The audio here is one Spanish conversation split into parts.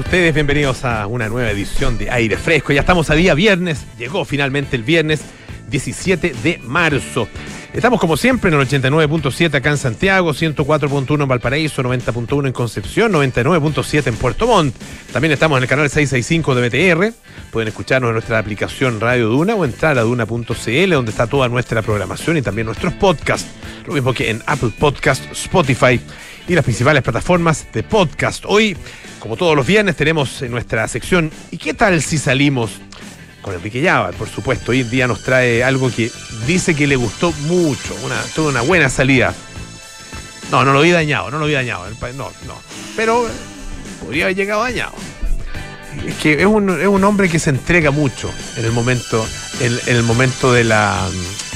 ustedes? Bienvenidos a una nueva edición de Aire Fresco. Ya estamos a día viernes, llegó finalmente el viernes 17 de marzo. Estamos como siempre en el 89.7 acá en Santiago, 104.1 en Valparaíso, 90.1 en Concepción, 99.7 en Puerto Montt. También estamos en el canal 665 de BTR. Pueden escucharnos en nuestra aplicación Radio Duna o entrar a duna.cl donde está toda nuestra programación y también nuestros podcasts. Lo mismo que en Apple Podcast, Spotify y las principales plataformas de podcast. Hoy, como todos los viernes, tenemos en nuestra sección ¿Y qué tal si salimos? Con Enrique Llava, por supuesto. Hoy día nos trae algo que dice que le gustó mucho, una, toda una buena salida. No, no lo vi dañado, no lo vi dañado. No, no. Pero podría haber llegado dañado. Es que es un, es un hombre que se entrega mucho en el momento, en, en el momento de la,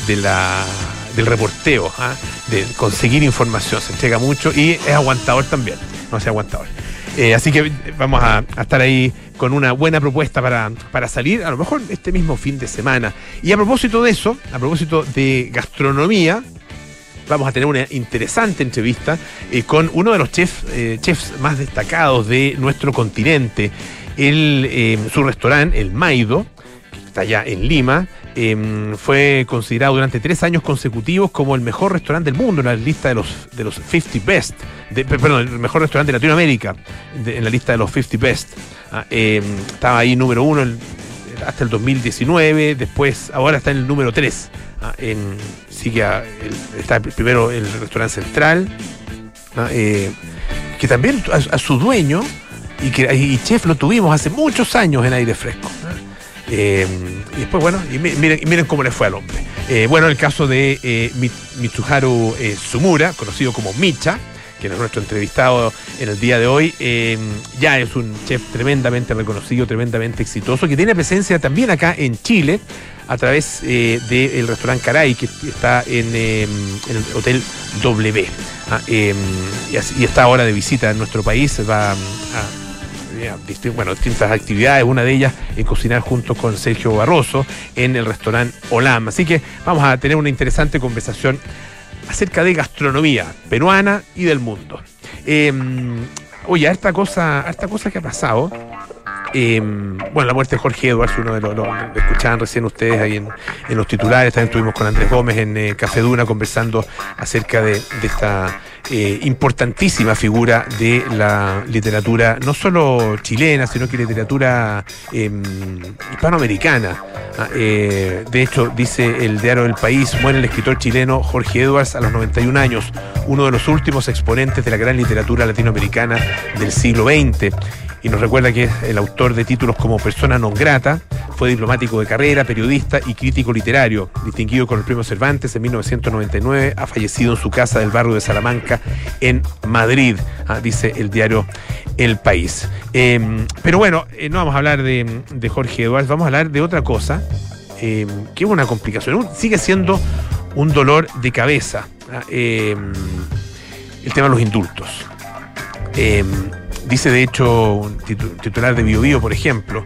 de la del reporteo, ¿ah? de conseguir información, se entrega mucho y es aguantador también, no sea aguantador. Eh, así que vamos a, estar ahí con una buena propuesta para, para, salir, a lo mejor este mismo fin de semana. Y a propósito de eso, a propósito de gastronomía, vamos a tener una interesante entrevista eh, con uno de los chefs, eh, chefs más destacados de nuestro continente. El, su restaurante, el Maido, que está allá en Lima, eh, fue considerado durante tres años consecutivos como el mejor restaurante del mundo en la lista de los, de los 50 best, de, perdón, el mejor restaurante de Latinoamérica en la lista de los 50 best. Ah, eh, estaba ahí número uno el, hasta el 2019, después, ahora está en el número 3. Ah, en, sigue está primero el restaurante central, ah, eh, que también a, su dueño y que chef lo tuvimos hace muchos años en aire fresco. Eh, y después, bueno, y miren, miren cómo le fue al hombre. Eh, bueno, el caso de eh, Mitsuharu Sumura, conocido como Micha, que es nuestro entrevistado en el día de hoy, ya es un chef tremendamente reconocido, tremendamente exitoso, que tiene presencia también acá en Chile a través del restaurante Caray, que está en, en el Hotel W. Ah, y, y, está ahora de visita en nuestro país, va a bueno, distintas actividades, una de ellas es cocinar junto con Sergio Barroso en el restaurante Olam. Así que vamos a tener una interesante conversación acerca de gastronomía peruana y del mundo. Eh, oye, esta cosa, esta cosa que ha pasado. Eh, bueno, la muerte de Jorge Edwards, uno de los, lo, lo escuchaban recién ustedes ahí en, los titulares, también estuvimos con Andrés Gómez en eh, Café Duna conversando acerca de, esta eh, importantísima figura de la literatura, no solo chilena, sino que literatura eh, hispanoamericana. Eh, de hecho, dice el diario del país, muere el escritor chileno Jorge Edwards a los 91 años, uno de los últimos exponentes de la gran literatura latinoamericana del siglo XX y nos recuerda que es el autor de títulos como Persona non grata, fue diplomático de carrera, periodista y crítico literario, distinguido con el premio Cervantes en 1999, ha fallecido en su casa del barrio de Salamanca en Madrid, ah, dice el diario El País. Eh, pero bueno, eh, no vamos a hablar de, Jorge Eduardo, vamos a hablar de otra cosa, eh, que es una complicación, sigue siendo un dolor de cabeza, ah, el tema de los indultos. Dice de hecho un titular de BioBio, por ejemplo,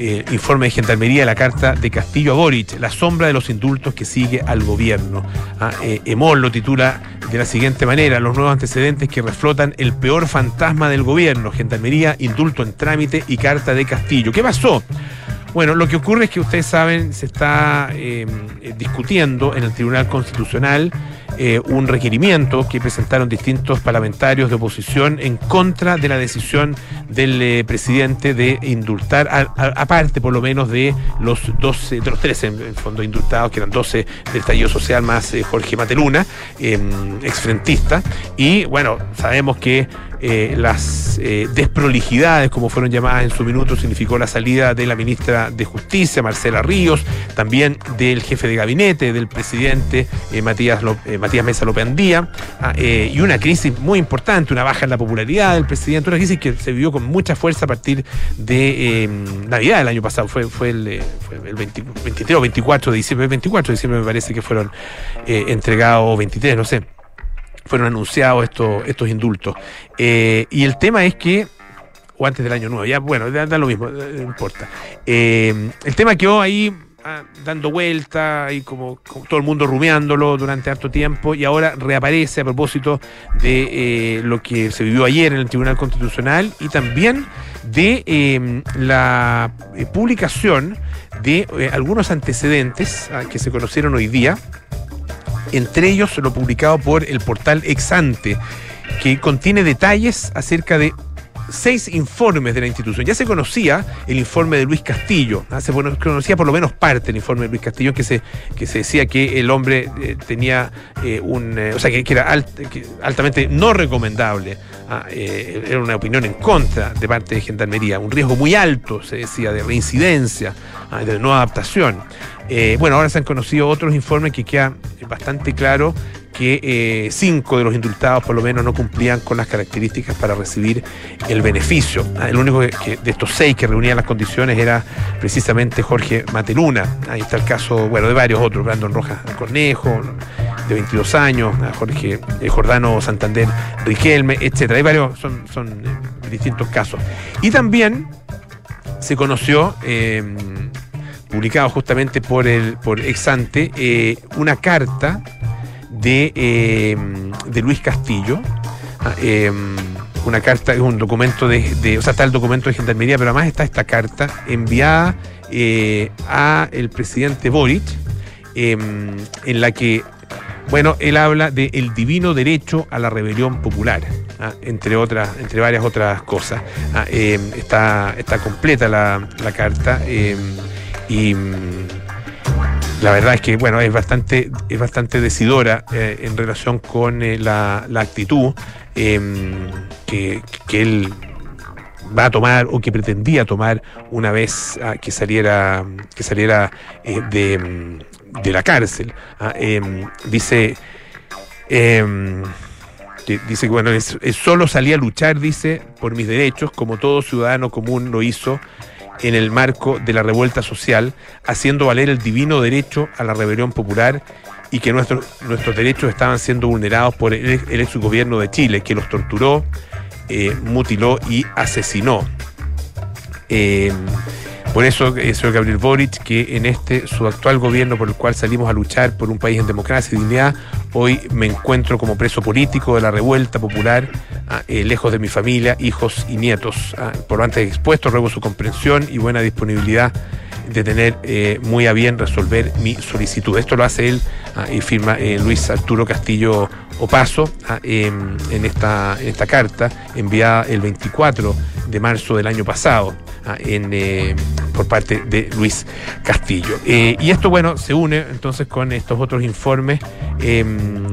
eh, informe de Gendarmería la carta de Castillo a Boric, la sombra de los indultos que sigue al gobierno. Ah, eh, Emol lo titula de la siguiente manera, los nuevos antecedentes que reflotan el peor fantasma del gobierno, Gendarmería, indulto en trámite y carta de Castillo. ¿Qué pasó? Bueno, lo que ocurre es que ustedes saben, se está eh, discutiendo en el Tribunal Constitucional eh, un requerimiento que presentaron distintos parlamentarios de oposición en contra de la decisión del eh, presidente de indultar, aparte por lo menos de los 12, de los 13 en fondo indultados, que eran 12 del estallido social más eh, Jorge Mateluna, exfrentista. Y bueno, sabemos que eh, las eh, desprolijidades, como fueron llamadas en su minuto, significó la salida de la ministra de Justicia, Marcela Ríos, también del jefe de gabinete, del presidente eh, Matías, Matías Mesa López Andía, ah, y una crisis muy importante, una baja en la popularidad del presidente, una crisis que se vivió con mucha fuerza a partir de Navidad del año pasado, fue, fue el, fue el 20, 23 o 24 de diciembre, 24 de diciembre me parece que fueron entregados, 23, no sé fueron anunciados estos, estos indultos. Eh, y el tema es que, o antes del año nuevo, ya bueno, da, lo mismo, no importa. Eh, el tema quedó ahí ah, dando vuelta y como, todo el mundo rumiándolo durante harto tiempo y ahora reaparece a propósito de eh, lo que se vivió ayer en el Tribunal Constitucional y también de em, la eh, publicación de eh, algunos antecedentes ah, que se conocieron hoy día, entre ellos lo publicado por el portal Exante, que contiene detalles acerca de seis informes de la institución. Ya se conocía el informe de Luis Castillo, ¿ah? se conocía por lo menos parte del informe de Luis Castillo, que se, que se decía que el hombre eh, tenía eh, un. Eh, o sea, que, era altamente no recomendable. ¿ah? era una opinión en contra de parte de Gendarmería. Un riesgo muy alto, se decía, de reincidencia, ¿ah? de no adaptación. bueno, ahora se han conocido otros informes que queda bastante claro que eh, cinco de los indultados por lo menos no cumplían con las características para recibir el beneficio. Ah, el único de estos seis que reunían las condiciones era precisamente Jorge Mateluna. Ahí está el caso, bueno, de varios otros, Brandon Rojas Cornejo, de 22 años, Jorge eh, Jordano Santander Riquelme, etcétera. Hay varios, son, eh, distintos casos. Y también se conoció publicado justamente por el por Exante, una carta de, em, de Luis Castillo. Ah, em, una carta, es un documento de, o sea, está el documento de Gendarmería, pero además está esta carta enviada eh, a el presidente Boric, em, en la que, bueno, él habla el divino derecho a la rebelión popular, ah, entre otras, entre varias otras cosas. Ah, está, está completa la, la carta y la verdad es que bueno es bastante es bastante decidora eh, en relación con eh, la, actitud em, que, él va a tomar o que pretendía tomar una vez ah, que saliera que saliera eh, de, de, la cárcel. Ah, em, dice em, dice que bueno solo salí a luchar dice por mis derechos como todo ciudadano común lo hizo en el marco de la revuelta social, haciendo valer el divino derecho a la rebelión popular y que nuestros, derechos estaban siendo vulnerados por el, ex gobierno de Chile, que los torturó, eh, mutiló y asesinó. Eh, por eso, eh, señor Gabriel Boric, que en este su actual gobierno por el cual salimos a luchar por un país en democracia y dignidad, hoy me encuentro como preso político de la revuelta popular, ah, eh, lejos de mi familia, hijos y nietos. Ah, por lo antes expuesto, ruego su comprensión y buena disponibilidad de tener eh, muy a bien resolver mi solicitud. Esto lo hace él ah, y firma Luis Arturo Castillo Opaso en, esta, esta carta enviada el 24 de marzo del año pasado. En, por parte de Luis Castillo. Eh, y esto, bueno, se une entonces con estos otros informes em,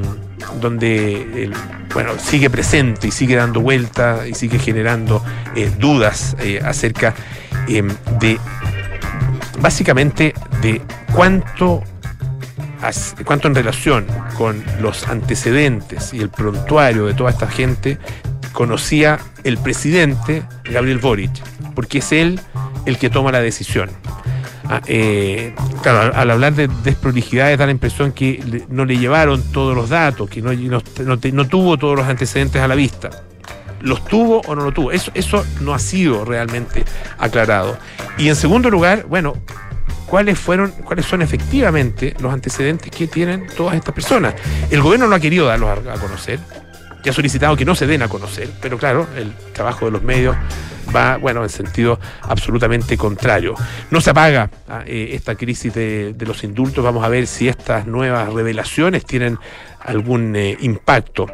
donde, bueno, sigue presente y sigue dando vuelta y sigue generando eh, dudas eh, acerca em, de, básicamente, de cuánto cuánto en relación con los antecedentes y el prontuario de toda esta gente conocía el presidente Gabriel Boric, porque es él el que toma la decisión. Ah, eh, claro, al, hablar de desprolijidades da la impresión que no le llevaron todos los datos, que no, tuvo todos los antecedentes a la vista. ¿Los tuvo o no lo tuvo? Eso, eso no ha sido realmente aclarado. Y en segundo lugar, bueno, cuáles fueron, cuáles son efectivamente los antecedentes que tienen todas estas personas. El gobierno no ha querido darlos a, conocer, ya ha solicitado que no se den a conocer, pero claro, el trabajo de los medios va, bueno, en sentido absolutamente contrario. No se apaga ah, eh, esta crisis de, los indultos. Vamos a ver si estas nuevas revelaciones tienen algún eh, impacto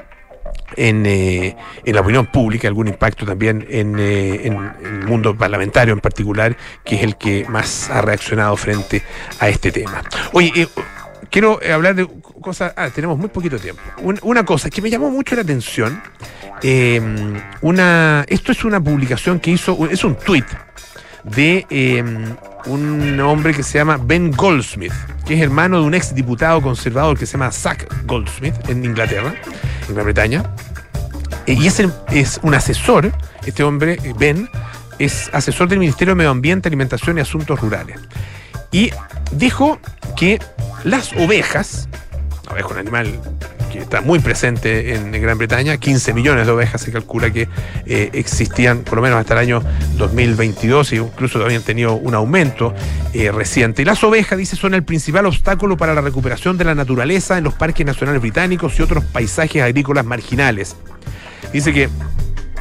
en, eh, en, la opinión pública, algún impacto también en, en, el mundo parlamentario en particular, que es el que más ha reaccionado frente a este tema. Oye, quiero hablar de cosas. Ah, tenemos muy poquito tiempo. una cosa que me llamó mucho la atención Em, una, esto es una publicación que hizo, es un tweet de em, un hombre que se llama Ben Goldsmith, que es hermano de un ex diputado conservador que se llama Zach Goldsmith en Inglaterra, en Gran Bretaña. Eh, y es, es un asesor, este hombre, Ben, es asesor del Ministerio de Medio Ambiente, Alimentación y Asuntos Rurales. Y dijo que las ovejas, oveja un animal que está muy presente en Gran Bretaña. 15 millones de ovejas se calcula que eh, existían por lo menos hasta el año 2022 e incluso habían tenido un aumento eh, reciente. Y las ovejas, dice, son el principal obstáculo para la recuperación de la naturaleza en los parques nacionales británicos y otros paisajes agrícolas marginales. Dice que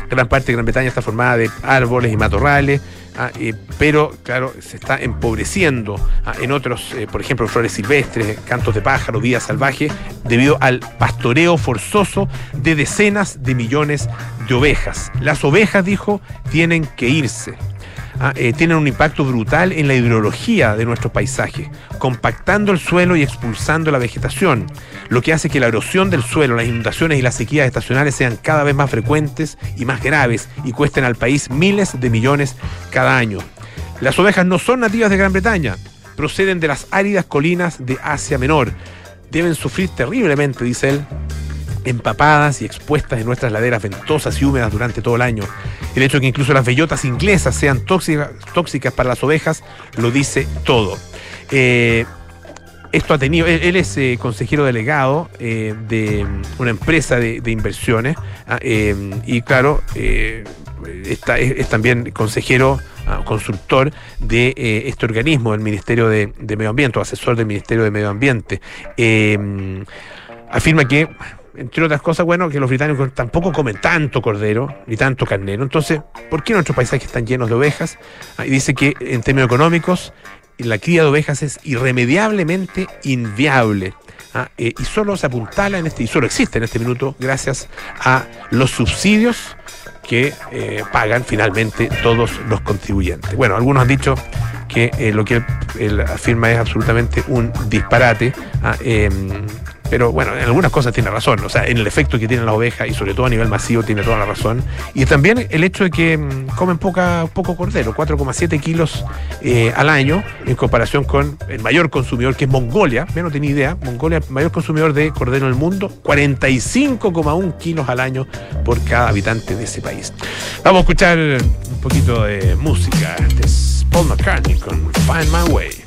gran parte de Gran Bretaña está formada de árboles y matorrales, ah, pero claro, se está empobreciendo ah, en otros, eh, por ejemplo, flores silvestres, cantos de pájaro, vida salvaje, debido al pastoreo forzoso de decenas de millones de ovejas. Las ovejas, dijo, tienen que irse. Ah, eh, tienen un impacto brutal en la hidrología de nuestro paisaje, compactando el suelo y expulsando la vegetación, lo que hace que la erosión del suelo, las inundaciones y las sequías estacionales sean cada vez más frecuentes y más graves y cuesten al país miles de millones cada año. Las ovejas no son nativas de Gran Bretaña, proceden de las áridas colinas de Asia Menor. Deben sufrir terriblemente, dice él, empapadas y expuestas en nuestras laderas ventosas y húmedas durante todo el año. El hecho de que incluso las bellotas inglesas sean tóxicas, tóxicas para las ovejas lo dice todo. Eh, esto ha tenido, él, es eh, consejero delegado eh, de una empresa de, inversiones ah, y claro, está, es, también consejero, ah, consultor de este organismo, el Ministerio de, de, Medio Ambiente, o asesor del Ministerio de Medio Ambiente. afirma que entre otras cosas, bueno, que los británicos tampoco comen tanto cordero ni tanto carnero. Entonces, ¿por qué nuestros paisajes están llenos de ovejas? Ah, y dice que en términos económicos, la cría de ovejas es irremediablemente inviable. Ah, eh, y solo se apuntala en este, y solo existe en este minuto gracias a los subsidios que eh, pagan finalmente todos los contribuyentes. Bueno, algunos han dicho que eh, lo que él, afirma es absolutamente un disparate. Ah, em, pero bueno, en algunas cosas tiene razón. O sea, en el efecto que tiene la oveja y sobre todo a nivel masivo tiene toda la razón. Y también el hecho de que mm, comen poca, poco cordero, 4,7 kilos eh, al año, en comparación con el mayor consumidor que es Mongolia. No tenía idea. Mongolia, mayor consumidor de cordero en el mundo, 45,1 kilos al año por cada habitante de ese país. Vamos a escuchar un poquito de música. Este es Paul McCartney con Find My Way.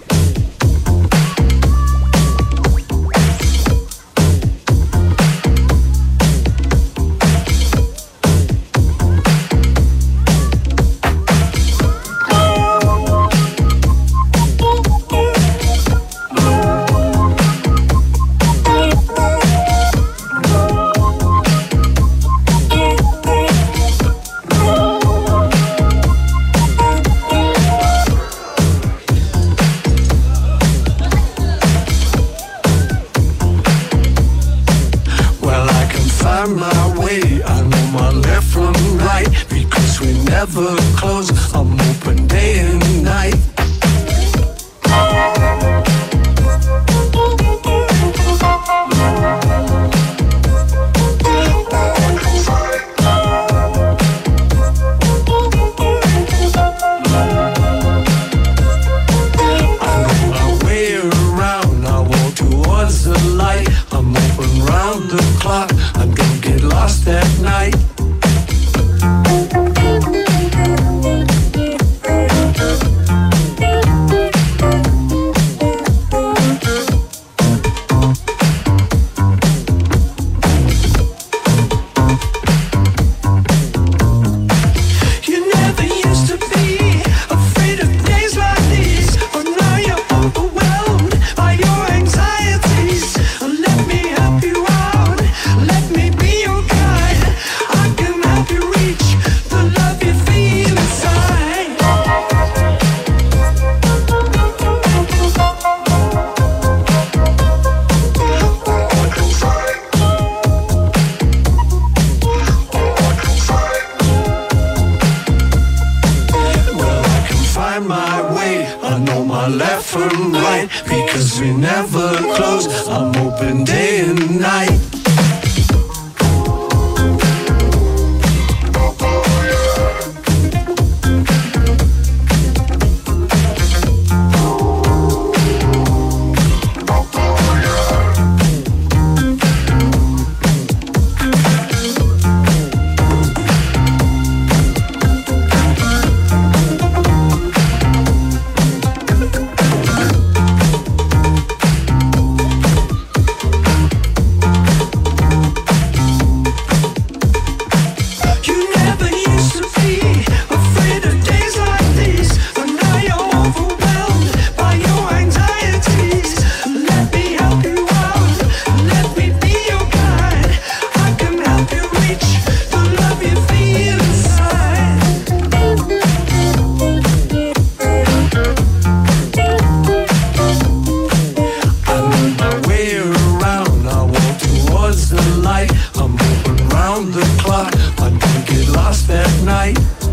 I'm moving round the clock. I'm get lost at night.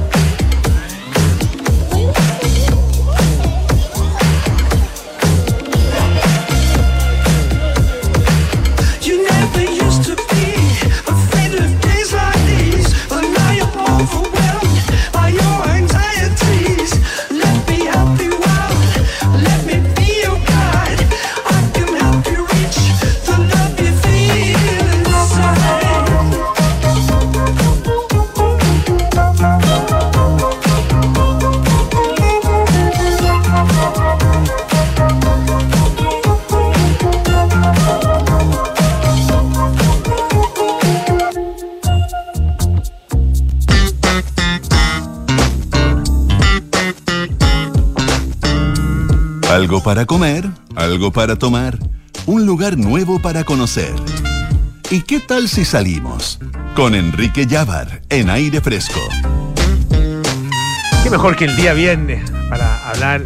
Algo para comer, algo para tomar, un lugar nuevo para conocer. ¿Y qué tal si salimos? Con Enrique Llávar en aire fresco. Qué mejor que el día viernes para hablar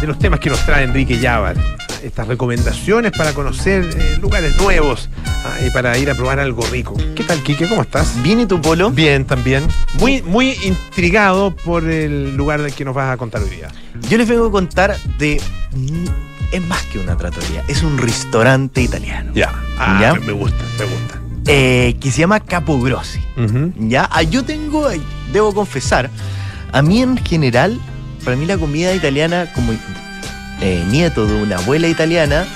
de los temas que nos trae Enrique Llávar. Estas recomendaciones para conocer eh, lugares nuevos ah, y para ir a probar algo rico. ¿Qué tal, Quique? ¿Cómo estás? ¿Bien y tu polo? Bien, también. Muy, muy intrigado por el lugar del que nos vas a contar hoy día. Yo les vengo a contar de. Es más que una trattoria, es un restaurante italiano. Ya. Ah, ¿Ya? Me gusta, me gusta. eh, que se llama Capo Grossi. Ujú. ¿Ya? Ah, yo tengo, eh, debo confesar, a mí en general, para mí la comida italiana, como eh, nieto de una abuela italiana,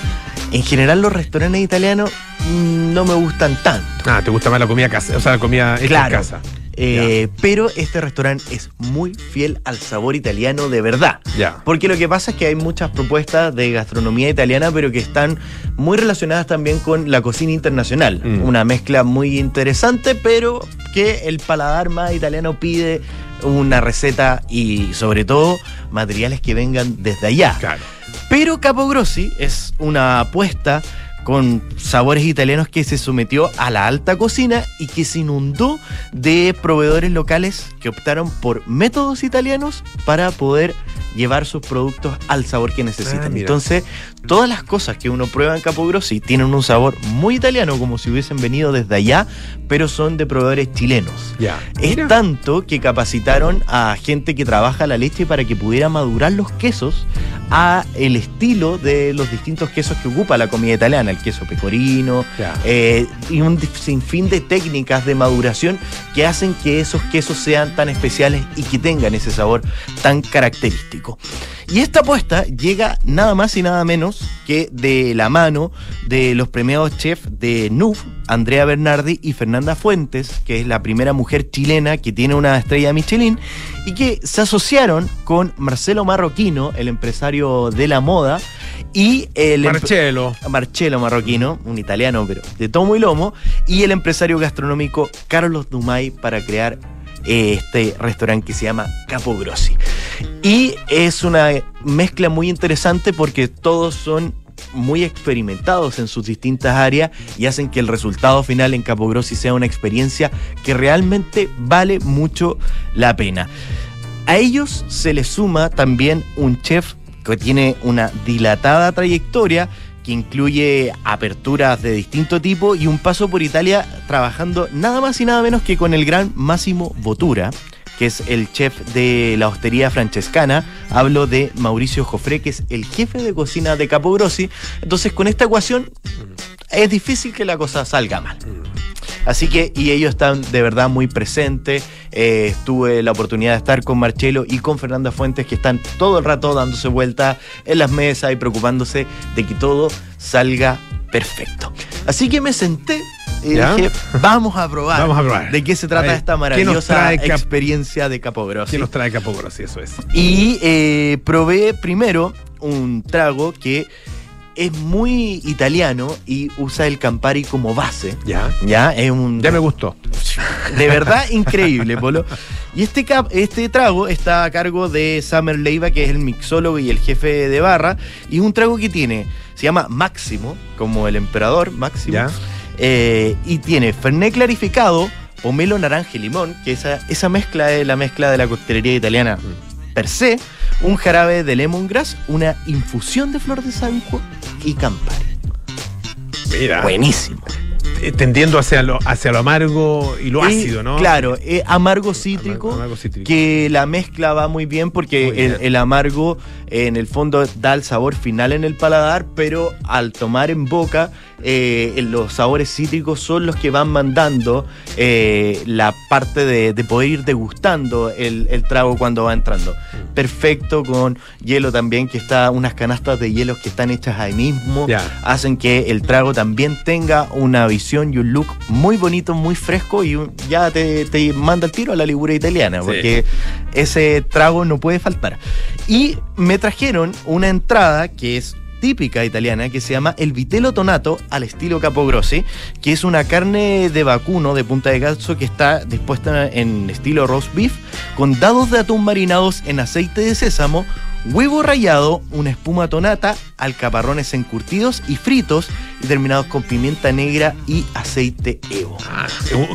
en general los restaurantes italianos mm, no me gustan tanto. Ah, ¿te gusta más la comida casa? O sea, la comida hecha Claro. en casa. Eh, pero este restaurante es muy fiel al sabor italiano de verdad. Porque lo que pasa es que hay muchas propuestas de gastronomía italiana, pero que están muy relacionadas también con la cocina internacional. Mm. Una mezcla muy interesante, pero que el paladar más italiano pide una receta y sobre todo materiales que vengan desde allá. Claro. Pero Capo Grossi es una apuesta con sabores italianos que se sometió a la alta cocina y que se inundó de proveedores locales que optaron por métodos italianos para poder llevar sus productos al sabor que Ah, necesitan. mira. Entonces, todas las cosas que uno prueba en Capo Grossi tienen un sabor muy italiano, como si hubiesen venido desde allá, pero son de proveedores chilenos. Ya. Es Mira. tanto que capacitaron a gente que trabaja la leche para que pudiera madurar los quesos a el estilo de los distintos quesos que ocupa la comida italiana, el queso pecorino, eh, y un sinfín de técnicas de maduración que hacen que esos quesos sean tan especiales y que tengan ese sabor tan característico. Y esta apuesta llega nada más y nada menos que de la mano de los premiados chefs de NUF, Andrea Bernardi y Fernanda Fuentes, que es la primera mujer chilena que tiene una estrella Michelin, y que se asociaron con Marcelo Marroquino, el empresario de la moda, y el Marcelo. Marcello Marroquino, un italiano, pero de tomo y lomo, y el empresario gastronómico Carlos Dumay para crear este restaurante que se llama Capo Grossi. Y es una mezcla muy interesante porque todos son muy experimentados en sus distintas áreas y hacen que el resultado final en Capo Grossi sea una experiencia que realmente vale mucho la pena. A ellos se les suma también un chef que tiene una dilatada trayectoria que incluye aperturas de distinto tipo y un paso por Italia trabajando nada más y nada menos que con el gran Máximo Bottura, que es el chef de la hostería francescana. Hablo de Mauricio Joffre, que es el jefe de cocina de Capo Grossi. Entonces, con esta ecuación es difícil que la cosa salga mal. Así que, y ellos están de verdad muy presentes. Eh, tuve la oportunidad de estar con Marcelo y con Fernanda Fuentes, que están todo el rato dándose vuelta en las mesas y preocupándose de que todo salga perfecto. Así que me senté y ¿Ya? dije, vamos a probar. Vamos a probar. ¿De qué se trata ver, esta ¿qué nos maravillosa experiencia de Capo Grossi? ¿Qué nos trae Capo Grossi? Eso es. Y eh, probé primero un trago que es muy italiano y usa el Campari como base. Ya. Ya, es un. Ya me gustó. De verdad increíble, Polo. Y este, cap- este trago está a cargo de Summer Leiva, que es el mixólogo y el jefe de barra. Y es un trago que tiene, se llama Máximo, como el emperador Máximo. Ya. Eh, y tiene Fernet clarificado, pomelo, naranja y limón, que esa, esa mezcla es la mezcla de la coctelería italiana per se, un jarabe de lemongrass, una infusión de flor de saúco y Campari. Mira. Buenísimo. Eh, tendiendo hacia lo, hacia lo amargo y lo Y, ácido, ¿no? Claro, eh, amargo cítrico. Amargo- amargo cítrico. Que la mezcla va muy bien porque Muy el, bien. el amargo eh, en el fondo da el sabor final en el paladar, pero al tomar en boca eh, los sabores cítricos son los que van mandando eh, la parte de, de poder ir degustando el, el trago cuando va entrando. Mm. Perfecto con hielo también, que está unas canastas de hielos que están hechas ahí mismo hacen que el trago también tenga una visión y un look muy bonito, muy fresco y un- ya te, te manda el tiro a la ligura italiana, Sí. porque ese trago no puede faltar. Y me trajeron una entrada que es típica italiana que se llama el vitello tonato al estilo Capogrossi, que es una carne de vacuno de punta de ganso que está dispuesta en estilo roast beef con dados de atún marinados en aceite de sésamo, huevo rallado, una espuma tonata, alcaparrones encurtidos y fritos y terminados con pimienta negra y aceite Evo. Ah,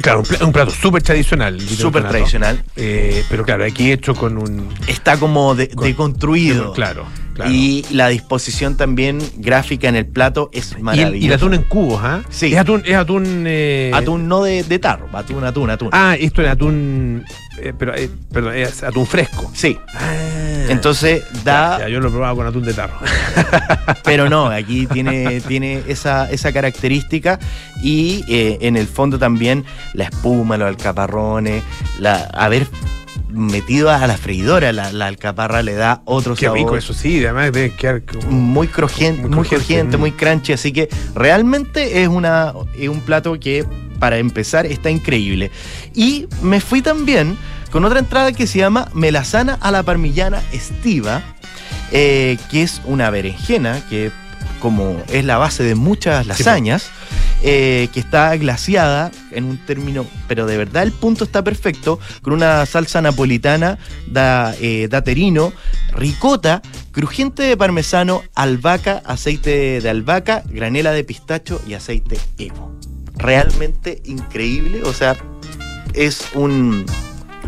claro, un pla- un plato súper tradicional. Súper tradicional. Eh, pero claro, aquí hecho con un. Está como de- Con- deconstruido. Claro, claro. Y la disposición también gráfica en el plato es Y el, maravillosa. y el atún en cubos, ¿ah? Sí. Es atún. Es atún, eh, Atún no de, de tarro, atún, atún, atún. Ah, esto es atún. eh, pero, eh, perdón, es atún fresco. Sí. Ah. Entonces da, Ya, ya, yo lo he probado con atún de tarro. pero no, aquí tiene, tiene esa, esa característica y en el fondo también la espuma, los alcaparrones, la, haber metido a la freidora la, la alcaparra le da otro Qué sabor. rico, eso sí. Además debe quedar. como- muy crujiente, Muy muy crujiente, mm. muy crunchy, así que realmente es, una, es un plato que para empezar está increíble. Y me fui también con otra entrada que se llama melazana a la parmillana estiva, eh, que es una berenjena que como es la base de muchas lasañas, eh, que está glaciada en un término, pero de verdad el punto está perfecto, con una salsa napolitana, da, eh, daterino, ricota, crujiente de parmesano, albahaca, aceite de albahaca, granela de pistacho y aceite Evo. Realmente increíble, o sea, es un,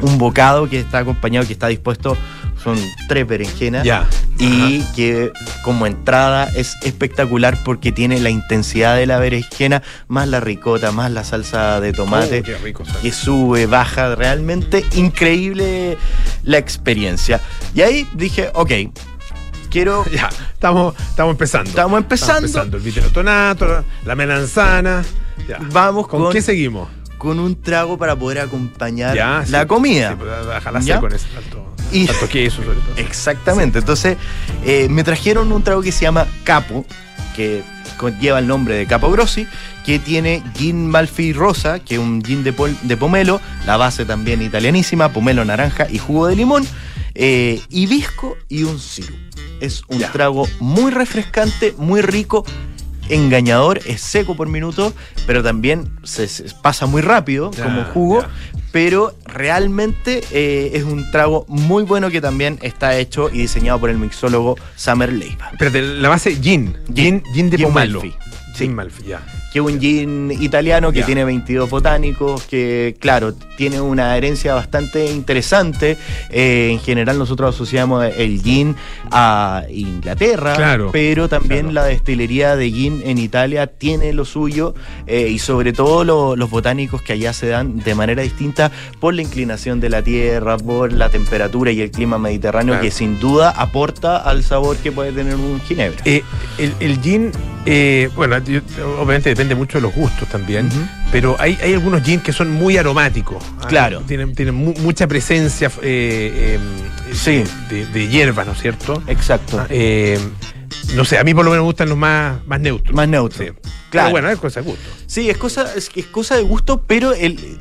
un bocado que está acompañado, que está dispuesto, son tres berenjenas Ya. y que como entrada es espectacular porque tiene la intensidad de la berenjena, más la ricota, más la salsa de tomate, Oh, qué rico que sube, baja, realmente increíble la experiencia. Y ahí dije, ok, quiero... Ya, estamos, estamos empezando. Estamos empezando. Estamos empezando. El viteltonato, la melanzana. Ya. Vamos ¿Con, con, qué seguimos? con un trago para poder acompañar Ya, la sí. comida. Sí, pues, déjala con ese Y- tanto queso, sobre todo. Exactamente. Entonces, eh, me trajeron un trago que se llama Capo, que lleva el nombre de Capo Grossi, que tiene gin Malfi rosa, que es un gin de, pol- de pomelo, la base también italianísima, pomelo naranja y jugo de limón, eh, hibisco y un sirup. Es un Ya. trago muy refrescante, muy rico. Engañador, es seco por minuto, pero también se, se pasa muy rápido Ya, como jugo ya. Pero realmente eh, es un trago muy bueno que también está hecho y diseñado por el mixólogo Summer Leiva. Espérate, la base gin. Gin, Gin. gin de Gin pomelo. Malfi. Gin Sí. Malfi, ya. Que un gin italiano que tiene 22 botánicos, que claro, tiene una herencia bastante interesante. Eh, en general nosotros asociamos el gin a Inglaterra, Claro, pero también claro. la destilería de gin en Italia tiene lo suyo eh, y sobre todo lo- los botánicos que allá se dan de manera distinta por la inclinación de la tierra, por la temperatura y el clima mediterráneo Claro. que sin duda aporta al sabor que puede tener un ginebra. Eh, el, el gin, bueno, yo- obviamente depende mucho de los gustos también, pero hay, hay algunos gin que son muy aromáticos. Ah, Claro. Tienen, tienen mu- mucha presencia eh, eh, Sí. de, de hierbas, ¿no es cierto? Exacto. Ah, eh, no sé, a mí por lo menos me gustan los más, más neutros. Más neutro. Sí. Claro. Pero bueno, es cosa de gusto. Sí, es cosa, es, es cosa de gusto, pero el,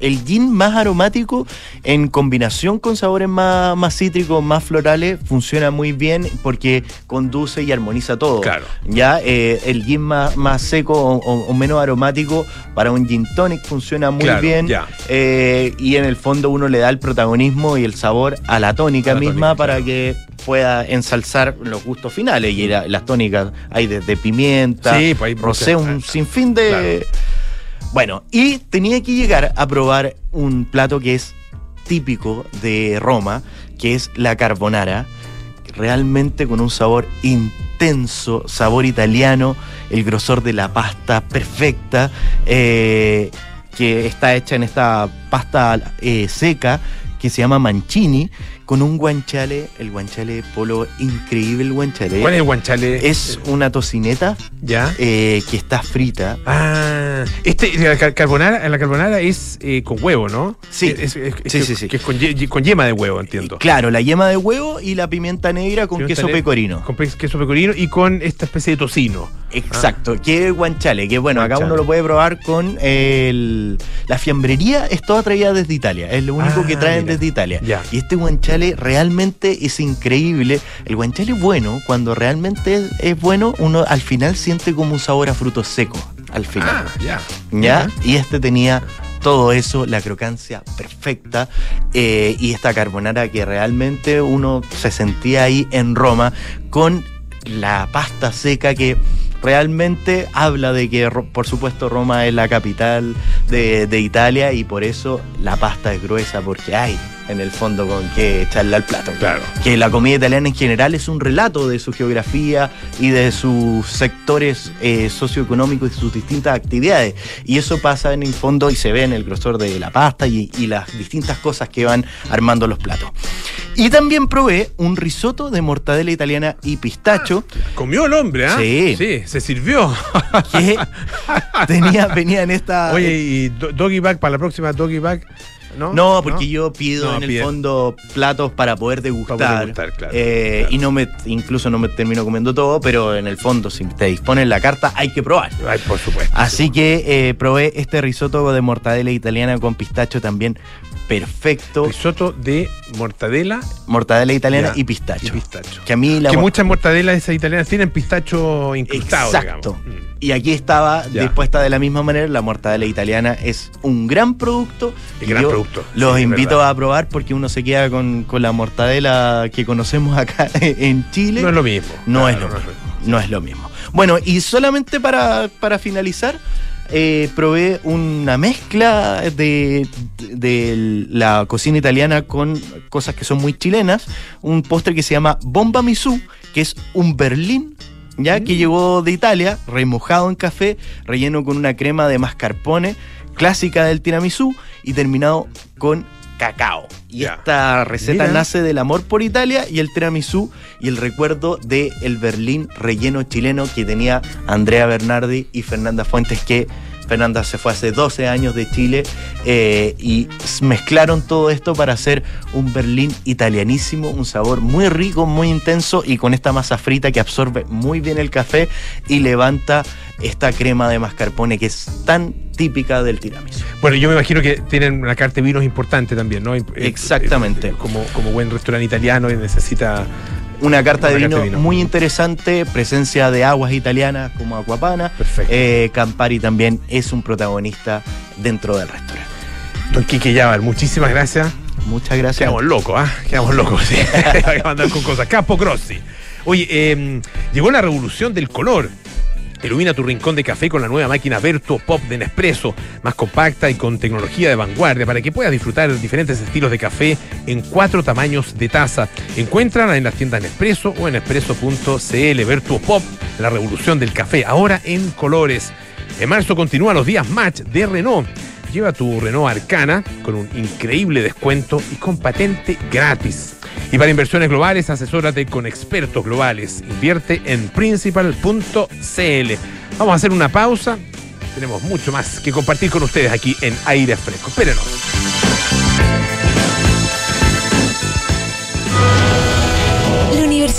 el gin más aromático en combinación con sabores más, más cítricos, más florales, funciona muy bien porque conduce y armoniza todo. Claro. Ya eh, el gin más, más seco o, o- o menos aromático para un gin tonic funciona muy Claro, bien. ya. Eh, y en el fondo uno le da el protagonismo y el sabor a la tónica A la misma tónica, para claro. que pueda ensalzar los gustos finales. Y la- las tónicas hay desde pimienta, Sí, pues hay rosé, muchas, un claro. sinfín de... Bueno, y tenía que llegar a probar un plato que es típico de Roma, que es la carbonara, realmente con un sabor intenso, sabor italiano, el grosor de la pasta perfecta, eh, que está hecha en esta pasta eh, seca que se llama mancini, con un guanciale, el guanciale polo, increíble el guanciale. ¿Cuál es el guanchale? Es una tocineta ¿Ya? eh, que está frita. Ah, este, la car- carbonara, la carbonara es eh, con huevo, ¿no? Sí. Es, es- es Sí, que, sí, sí. que es con, ye- con yema de huevo, entiendo. Claro, la yema de huevo y la pimienta negra con Pimienta queso negra, pecorino. Con pe- queso pecorino y con esta especie de tocino. Exacto, que es guanciale, que bueno, acá uno lo puede probar con el... La fiambrería es toda traída desde Italia, es lo único Ah, que traen mira. desde Italia. Ya. Y este guanciale realmente es increíble. El guanciale bueno, cuando realmente es, es bueno, uno al final siente como un sabor a frutos secos, al final. Ah, ya. ¿Ya? Y este tenía todo eso, la crocancia perfecta eh, y esta carbonara que realmente uno se sentía ahí en Roma con la pasta seca que realmente habla de que, por supuesto, Roma es la capital de, de Italia y por eso la pasta es gruesa, porque hay en el fondo con qué echarle al plato. Claro. Que la comida italiana en general es un relato de su geografía y de sus sectores eh, socioeconómicos y sus distintas actividades. Y eso pasa en el fondo y se ve en el grosor de la pasta y, y las distintas cosas que van armando los platos. Y también probé un risotto de mortadela italiana y pistacho. Comió el hombre, ¿ah? Sí. Sí, se sirvió. que tenía, venía en esta. Oye, y do- Doggy Bag para la próxima Doggy Bag, ¿no? No, porque yo pido No, en el pide. fondo platos para poder degustar. Para poder degustar, claro, Eh, claro. Y no me, incluso no me termino comiendo todo, pero en el fondo, si te disponen la carta, hay que probar. Ay, por supuesto. Así que eh, probé este risotto de mortadela italiana con pistacho también perfecto. Risotto de mortadela Mortadela italiana Ya, y pistacho. y pistacho. Que a mí la que muchas mortadelas esas italianas tienen pistacho incrustado, Exacto. digamos. Y aquí estaba Ya. dispuesta de la misma manera. La mortadela italiana es un gran producto. Y gran yo producto, Los sí, invito a probar porque uno se queda con, con la mortadela que conocemos acá en Chile. No es lo mismo. No Claro, es lo mismo. No es lo mismo. Bueno, y solamente para, para finalizar, eh, probé una mezcla de, de la cocina italiana con cosas que son muy chilenas. Un postre que se llama Bomba Misú, que es un berlín. Ya Mm. que llegó de Italia, remojado en café, relleno con una crema de mascarpone, clásica del tiramisú, y terminado con cacao. Y esta receta Mira. nace del amor por Italia y el tiramisú y el recuerdo de el Berlín relleno chileno que tenía Andrea Bernardi y Fernanda Fuentes que Fernanda se fue hace 12 años de Chile eh, y mezclaron todo esto para hacer un Berlín italianísimo, un sabor muy rico, muy intenso y con esta masa frita que absorbe muy bien el café y levanta esta crema de mascarpone que es tan típica del tiramisú. Bueno, yo me imagino que tienen una carta de vinos importante también, ¿no? Eh, Exactamente. eh, Como, como buen restaurante italiano y necesita. Una carta, de, vino carta de vino. muy interesante, presencia de aguas italianas como Aquapana. Perfecto. Eh, Campari también es un protagonista dentro del restaurante. Don Quique Yabar, muchísimas gracias. Muchas gracias. Quedamos locos, ¿ah? Quedamos locos, sí. Hay que andar con cosas. Capo Grossi. Oye, eh, llegó la revolución del color. Ilumina tu rincón de café con la nueva máquina Vertuo Pop de Nespresso, más compacta y con tecnología de vanguardia para que puedas disfrutar diferentes estilos de café en cuatro tamaños de taza. Encuéntrala en las tiendas Nespresso o en espresso.cl. Vertuo Pop, la revolución del café, ahora en colores. En marzo continúan los días match de Renault. Lleva tu Renault Arcana con un increíble descuento y con patente gratis. Y para inversiones globales, asesórate con expertos globales. Invierte en principal.cl. Vamos a hacer una pausa. Tenemos mucho más que compartir con ustedes aquí en Aire Fresco. Espérenos.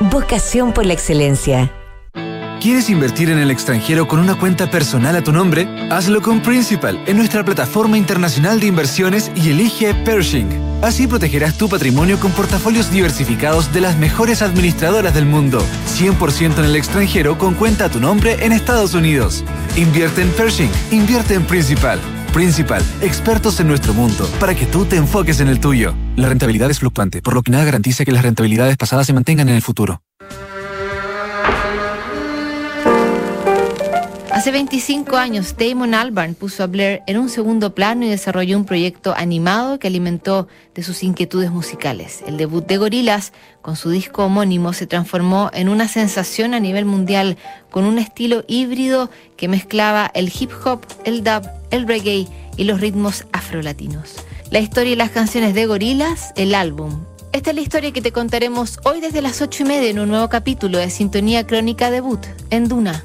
Vocación por la excelencia. ¿Quieres invertir en el extranjero con una cuenta personal a tu nombre? Hazlo con Principal en nuestra plataforma internacional de inversiones y elige Pershing. Así protegerás tu patrimonio con portafolios diversificados de las mejores administradoras del mundo. 100% en el extranjero con cuenta a tu nombre en Estados Unidos. Invierte en Pershing. Invierte en Principal. Principal, expertos en nuestro mundo, para que tú te enfoques en el tuyo. La rentabilidad es fluctuante, por lo que nada garantiza que las rentabilidades pasadas se mantengan en el futuro. Hace 25 años, Damon Albarn puso a Blair en un segundo plano y desarrolló un proyecto animado que alimentó de sus inquietudes musicales. El debut de Gorillaz, con su disco homónimo, se transformó en una sensación a nivel mundial, con un estilo híbrido que mezclaba el hip hop, el dub, el reggae y los ritmos afrolatinos. La historia y las canciones de Gorillaz, el álbum. Esta es la historia que te contaremos hoy desde las 8 y media en un nuevo capítulo de Sintonía Crónica Debut en Duna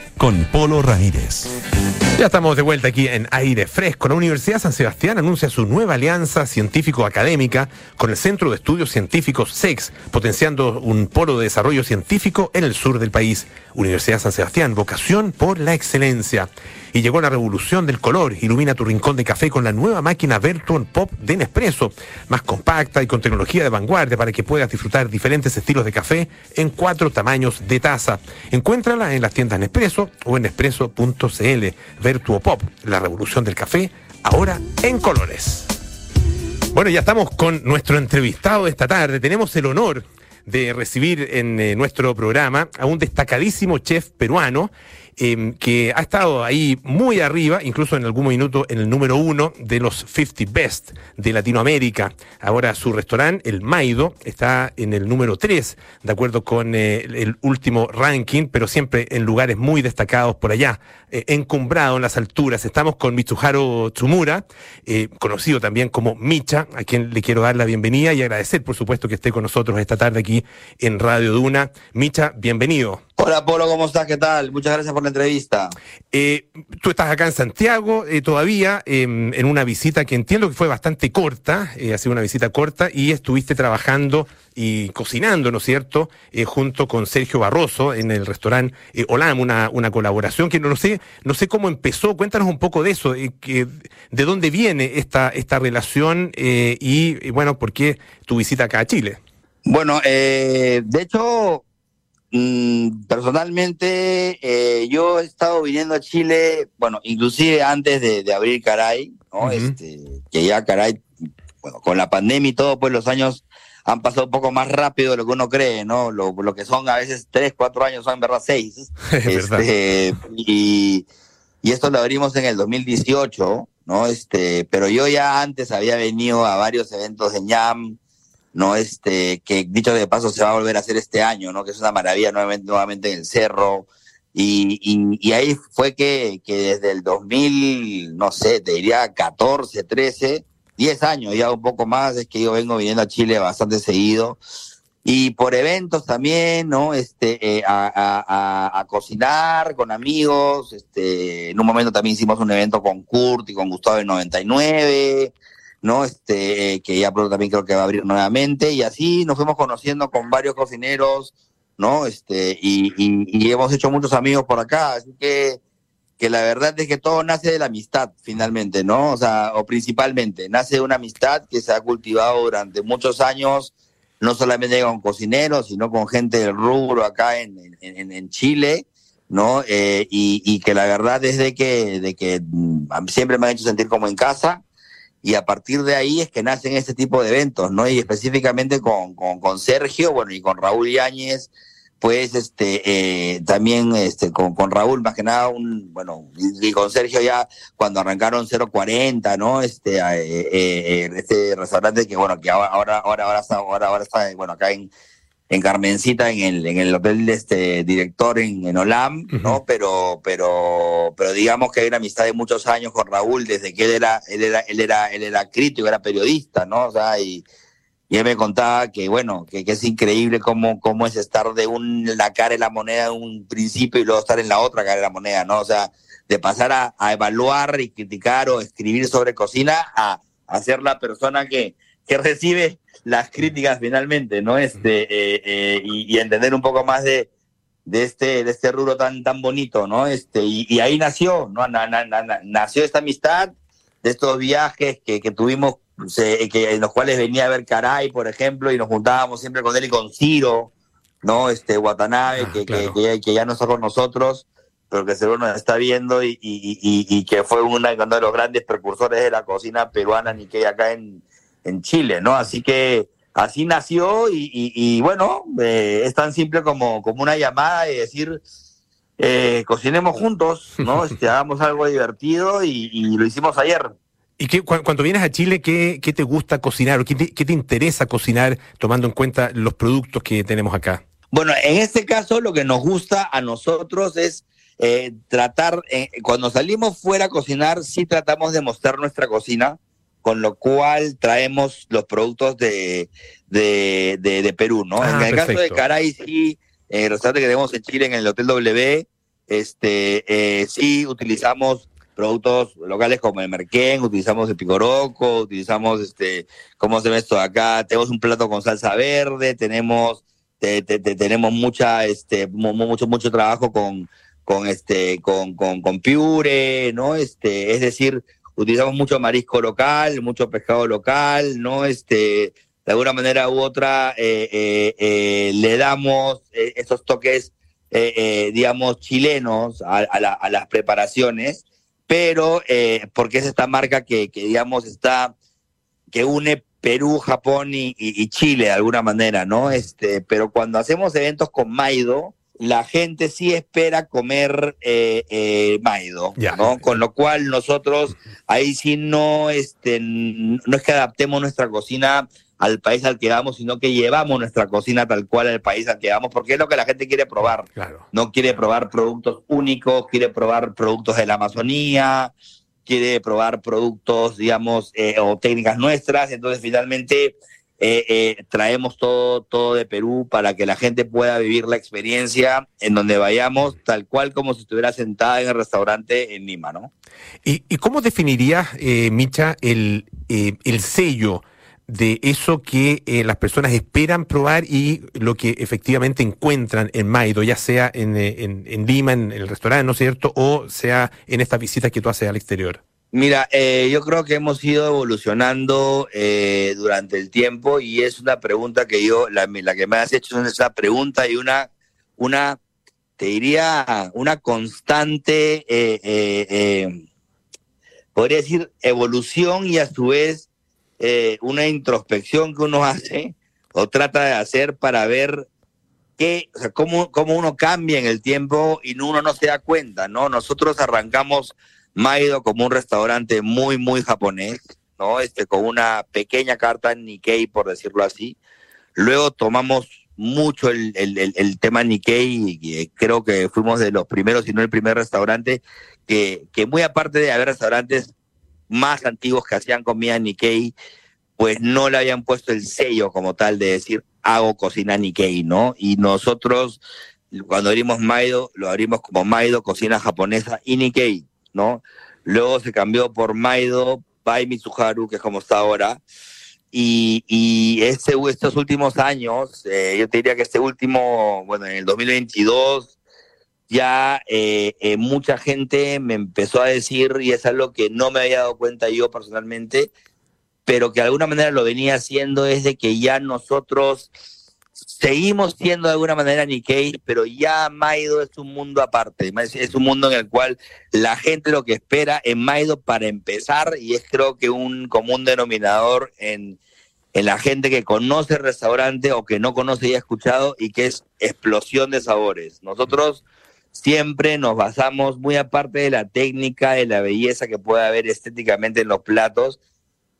con Polo Ramírez. Ya estamos de vuelta aquí en aire fresco. La Universidad San Sebastián anuncia su nueva alianza científico-académica con el Centro de Estudios Científicos SEX, potenciando un polo de desarrollo científico en el sur del país. Universidad San Sebastián, vocación por la excelencia. Y llegó la revolución del color. Ilumina tu rincón de café con la nueva máquina Vertuon Pop de Nespresso, más compacta y con tecnología de vanguardia para que puedas disfrutar diferentes estilos de café en cuatro tamaños de taza. Encuéntrala en las tiendas Nespresso o en nespresso.cl. Vertuo Pop, la revolución del café, ahora en colores. Bueno, ya estamos con nuestro entrevistado de esta tarde. Tenemos el honor de recibir en eh, nuestro programa a un destacadísimo chef peruano eh, que ha estado ahí muy arriba, incluso en algún minuto en el número uno de los 50 Best de Latinoamérica. Ahora su restaurante, el Maido, está en el número 3, de acuerdo con eh, el último ranking, pero siempre en lugares muy destacados por allá, eh, encumbrado en las alturas. Estamos con Mitsuharu Tsumura, eh, conocido también como Micha, a quien le quiero dar la bienvenida y agradecer, por supuesto, que esté con nosotros esta tarde aquí en Radio Duna. Micha, bienvenido. Hola Polo, ¿cómo estás? ¿Qué tal? Muchas gracias por la entrevista. Eh, tú estás acá en Santiago eh, todavía eh, en una visita que entiendo que fue bastante corta, eh, ha sido una visita corta y estuviste trabajando y cocinando, ¿no es cierto?, junto con Sergio Barroso en el restaurante Olam, una, una colaboración que no, no sé no sé cómo empezó, cuéntanos un poco de eso, que, de dónde viene esta, esta relación y, y, bueno, por qué tu visita acá a Chile. Bueno, de hecho, mm, personalmente eh, yo he estado viniendo a Chile, bueno, inclusive antes de, de abrir Caray, ¿no? Este, que ya Caray, bueno, con la pandemia y todo, pues los años han pasado un poco más rápido de lo que uno cree, ¿no? Lo, lo que son a veces tres, cuatro años son en verdad seis. Es verdad. Este, y, y esto lo abrimos en el 2018, ¿no? Este, pero yo ya antes había venido a varios eventos de ñam, ¿no? Este, que dicho de paso se va a volver a hacer este año, ¿no? Que es una maravilla nuevamente, nuevamente en el cerro. Y, y, ahí fue que, que desde el 2000, no sé, te diría 14, 13, 10 años, ya un poco más, es que yo vengo viniendo a Chile bastante seguido. Y por eventos también, ¿no? Este, eh, a, a- a- a cocinar con amigos. Este, en un momento también hicimos un evento con Kurt y con Gustavo en 99, ¿no? Este, que ya pronto también creo que va a abrir nuevamente. Y así nos fuimos conociendo con varios cocineros, ¿no? Este, y, y, y hemos hecho muchos amigos por acá. Así que, que la verdad es que todo nace de la amistad, finalmente, ¿no? O sea, o principalmente, nace de una amistad que se ha cultivado durante muchos años no solamente con cocineros, sino con gente del rubro acá en, en, en Chile, ¿no? Eh, y, y, que la verdad es de que, de que mm, siempre me han hecho sentir como en casa, y a partir de ahí es que nacen este tipo de eventos, ¿no? Y específicamente con, con, con Sergio, bueno, y con Raúl Yáñez, pues este eh, también este con, con Raúl más que nada un bueno y, con Sergio ya cuando arrancaron 040 no este eh, eh, eh, este restaurante que bueno que ahora ahora ahora ahora ahora, ahora está bueno acá en en Carmencita en el en el hotel de este director en, en Olam no pero pero pero digamos que hay una amistad de muchos años con Raúl desde que él era él era él era él era crítico era periodista no o sea y y él me contaba que, bueno, que, que es increíble cómo, cómo es estar de un, la cara de la moneda en un principio y luego estar en la otra cara de la moneda, ¿no? O sea, de pasar a, a evaluar y criticar o escribir sobre cocina a, a ser la persona que, que recibe las críticas finalmente, ¿no? Este, eh, eh, y, y entender un poco más de, de este, de este rubro tan, tan bonito, ¿no? Este, y, y ahí nació, ¿no? Na- na- na- na- nació esta amistad de estos viajes que, que tuvimos, se- que, en los cuales venía a ver Caray, por ejemplo, y nos juntábamos siempre con él y con Ciro, ¿no? Este Watanabe, que, que- que, que ya no está con nosotros, pero que seguro nos está viendo y, y, y, y que fue una, uno de los grandes precursores de la cocina peruana Nikkei acá en, en Chile, ¿no? Así que así nació y, y- y, bueno, eh, es tan simple como, como una llamada y decir, eh, cocinemos juntos, ¿no? Este, hagamos algo divertido y, y lo hicimos ayer. ¿Y qué, cu- cuando vienes a Chile, qué, qué te gusta cocinar o qué te, qué te interesa cocinar tomando en cuenta los productos que tenemos acá? Bueno, en este caso lo que nos gusta a nosotros es eh, tratar, eh, cuando salimos fuera a cocinar, sí tratamos de mostrar nuestra cocina, con lo cual traemos los productos de, de, de- de Perú, ¿no? Ah, en el caso de. Caray, sí, el restaurante que tenemos en Chile, en el Hotel W, este, eh, sí utilizamos productos locales como el merquén, utilizamos el picoroco, utilizamos, este, ¿cómo se llama esto de acá? Tenemos un plato con salsa verde, tenemos te- te- te- tenemos mucha este mu- mu- mucho mucho trabajo con con este con, con, con piure no este es decir utilizamos mucho marisco local mucho pescado local no este de alguna manera u otra eh, eh, eh, le damos eh, esos toques digamos chilenos a, a la- a las preparaciones pero porque es esta marca que, que digamos está que une Perú, Japón y, y- y Chile de alguna manera, ¿no? Este, pero cuando hacemos eventos con Maido, la gente sí espera comer eh, eh, Maido, ¿no? Con lo cual nosotros ahí sí no, este, no es que adaptemos nuestra cocina al país al que vamos, sino que llevamos nuestra cocina tal cual al país al que vamos, porque es lo que la gente quiere probar. No quiere probar productos únicos, quiere probar productos de la Amazonía, quiere probar productos, digamos, eh, o técnicas nuestras. Entonces, finalmente, eh, eh, traemos todo, todo de Perú para que la gente pueda vivir la experiencia en donde vayamos, tal cual como si estuviera sentada en el restaurante en Lima, ¿no? ¿Y, y cómo definirías, eh, Micha, el, eh, el sello de eso que eh, las personas esperan probar y lo que efectivamente encuentran en Maido, ya sea en, eh, en- Lima, en el restaurante, ¿no cierto?, o sea en estas visitas que tú haces al exterior? Mira, eh, yo creo que hemos ido evolucionando eh, durante el tiempo y es una pregunta que yo, la, que me has hecho es esa pregunta y una, una te diría, una constante, eh, eh, podría decir, evolución y a su vez una introspección que uno hace o trata de hacer para ver qué, o sea, cómo, cómo uno cambia en el tiempo y uno no se da cuenta, ¿no? Nosotros arrancamos Maido como un restaurante muy, muy japonés, ¿no? Este, con una pequeña carta Nikkei, por decirlo así. Luego tomamos mucho el, el, el- el tema Nikkei y eh, creo que fuimos de los primeros, si no el primer restaurante, que, que muy aparte de haber restaurantes más antiguos que hacían comida Nikkei, pues no le habían puesto el sello como tal de decir hago cocina Nikkei, ¿no? Y nosotros, cuando abrimos Maido, lo abrimos como Maido, cocina japonesa y Nikkei, ¿no? Luego se cambió por Maido by Mitsuharu, que es como está ahora. Y, y este, estos últimos años, eh, yo te diría que este último, bueno, en el 2022, ya eh, eh, mucha gente me empezó a decir, y es algo que no me había dado cuenta yo personalmente, pero que de alguna manera lo venía haciendo, es de que ya nosotros seguimos siendo de alguna manera Nikkei, pero ya Maido es un mundo aparte, es un mundo en el cual la gente lo que espera en Maido para empezar, y es creo que un común denominador en, en la gente que conoce el restaurante o que no conoce y ha escuchado, y que es explosión de sabores. Nosotros siempre nos basamos, muy aparte de la técnica, de la belleza que puede haber estéticamente en los platos,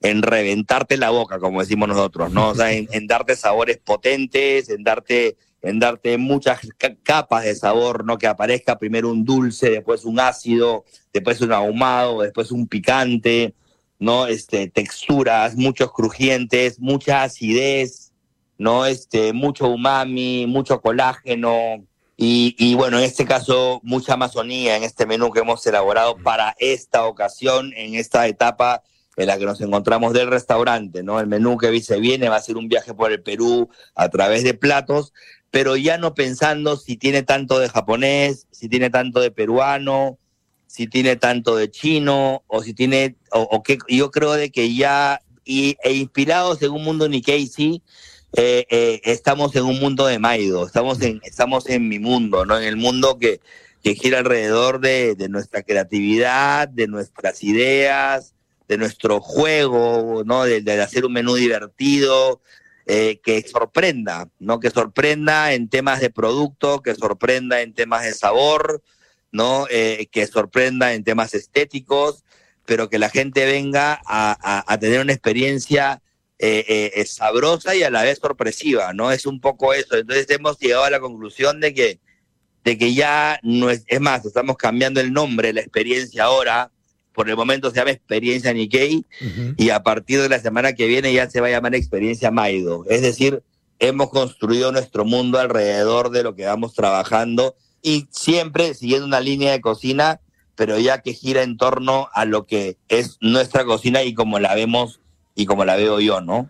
en reventarte la boca, como decimos nosotros, ¿no? O sea, en, en darte sabores potentes, en darte, en darte muchas ca- capas de sabor, ¿no? Que aparezca primero un dulce, después un ácido, después un ahumado, después un picante, ¿no? Este, texturas, muchos crujientes, mucha acidez, ¿no? Este, mucho umami, mucho colágeno. Y, y bueno, en este caso, mucha Amazonía en este menú que hemos elaborado para esta ocasión, en esta etapa en la que nos encontramos del restaurante, ¿no? El menú que se viene va a ser un viaje por el Perú a través de platos, pero ya no pensando si tiene tanto de japonés, si tiene tanto de peruano, si tiene tanto de chino, o si tiene, o, que yo creo de que ya, y, e inspirados en un mundo Nikkei, sí, eh, eh, estamos en un mundo de Maido, estamos en, estamos en mi mundo, ¿no? En el mundo que, que gira alrededor de, de nuestra creatividad, de nuestras ideas, de nuestro juego, ¿no? De, hacer un menú divertido, eh, que sorprenda, ¿no? Que sorprenda en temas de producto, que sorprenda en temas de sabor, ¿no? Eh, que sorprenda en temas estéticos, pero que la gente venga a tener una experiencia eh, eh, sabrosa y a la vez sorpresiva, ¿no? Es un poco eso. Entonces hemos llegado a la conclusión de que, de que ya no es, es más, estamos cambiando el nombre, la experiencia ahora, por el momento se llama Experiencia Nikkei, y a partir de la semana que viene ya se va a llamar Experiencia Maido. Es decir, hemos construido nuestro mundo alrededor de lo que vamos trabajando y siempre siguiendo una línea de cocina, pero ya que gira en torno a lo que es nuestra cocina y como la vemos y como la veo yo, ¿no?